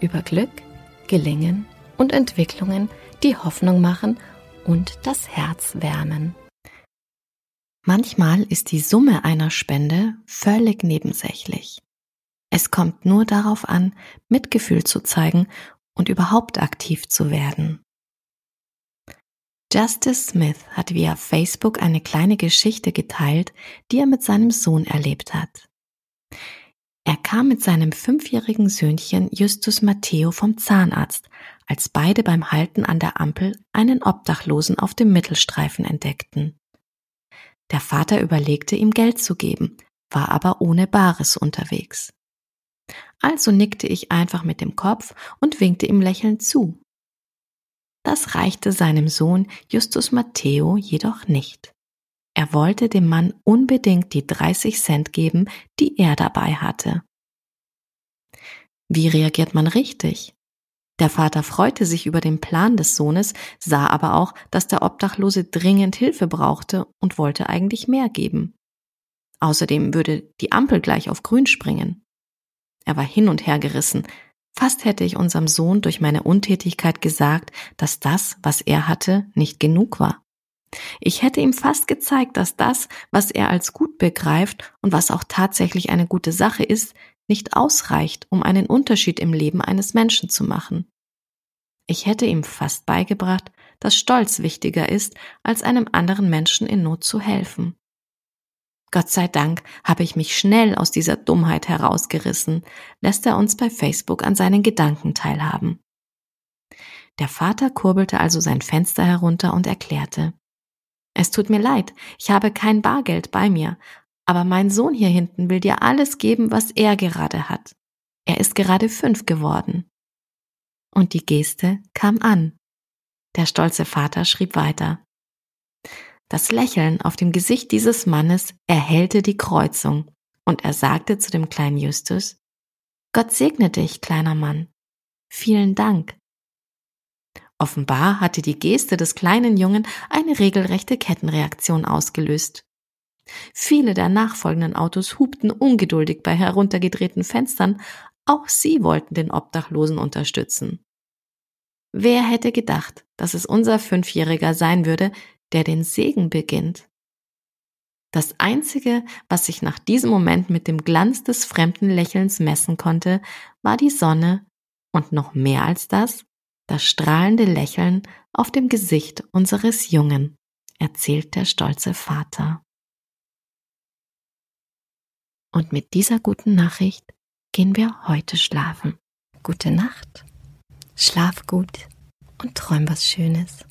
über Glück, Gelingen und Entwicklungen, die Hoffnung machen und das Herz wärmen. Manchmal ist die Summe einer Spende völlig nebensächlich. Es kommt nur darauf an, Mitgefühl zu zeigen und überhaupt aktiv zu werden. Justice Smith hat via Facebook eine kleine Geschichte geteilt, die er mit seinem Sohn erlebt hat. Er kam mit seinem fünfjährigen Söhnchen Justus Matteo vom Zahnarzt, als beide beim Halten an der Ampel einen Obdachlosen auf dem Mittelstreifen entdeckten. Der Vater überlegte, ihm Geld zu geben, war aber ohne Bares unterwegs. Also nickte ich einfach mit dem Kopf und winkte ihm lächelnd zu. Das reichte seinem Sohn Justus Matteo jedoch nicht. Er wollte dem Mann unbedingt die 30 Cent geben, die er dabei hatte. Wie reagiert man richtig? Der Vater freute sich über den Plan des Sohnes, sah aber auch, dass der Obdachlose dringend Hilfe brauchte und wollte eigentlich mehr geben. Außerdem würde die Ampel gleich auf grün springen. Er war hin und her gerissen. Fast hätte ich unserem Sohn durch meine Untätigkeit gesagt, dass das, was er hatte, nicht genug war. Ich hätte ihm fast gezeigt, dass das, was er als gut begreift und was auch tatsächlich eine gute Sache ist, nicht ausreicht, um einen Unterschied im Leben eines Menschen zu machen. Ich hätte ihm fast beigebracht, dass Stolz wichtiger ist, als einem anderen Menschen in Not zu helfen. Gott sei Dank habe ich mich schnell aus dieser Dummheit herausgerissen, lässt er uns bei Facebook an seinen Gedanken teilhaben. Der Vater kurbelte also sein Fenster herunter und erklärte, es tut mir leid, ich habe kein Bargeld bei mir, aber mein Sohn hier hinten will dir alles geben, was er gerade hat. Er ist gerade fünf geworden. Und die Geste kam an. Der stolze Vater schrieb weiter. Das Lächeln auf dem Gesicht dieses Mannes erhellte die Kreuzung, und er sagte zu dem kleinen Justus, Gott segne dich, kleiner Mann. Vielen Dank. Offenbar hatte die Geste des kleinen Jungen eine regelrechte Kettenreaktion ausgelöst. Viele der nachfolgenden Autos hupten ungeduldig bei heruntergedrehten Fenstern, auch sie wollten den Obdachlosen unterstützen. Wer hätte gedacht, dass es unser Fünfjähriger sein würde, der den Segen beginnt? Das Einzige, was sich nach diesem Moment mit dem Glanz des fremden Lächelns messen konnte, war die Sonne und noch mehr als das, das strahlende Lächeln auf dem Gesicht unseres Jungen, erzählt der stolze Vater. Und mit dieser guten Nachricht gehen wir heute schlafen. Gute Nacht, schlaf gut und träum was Schönes.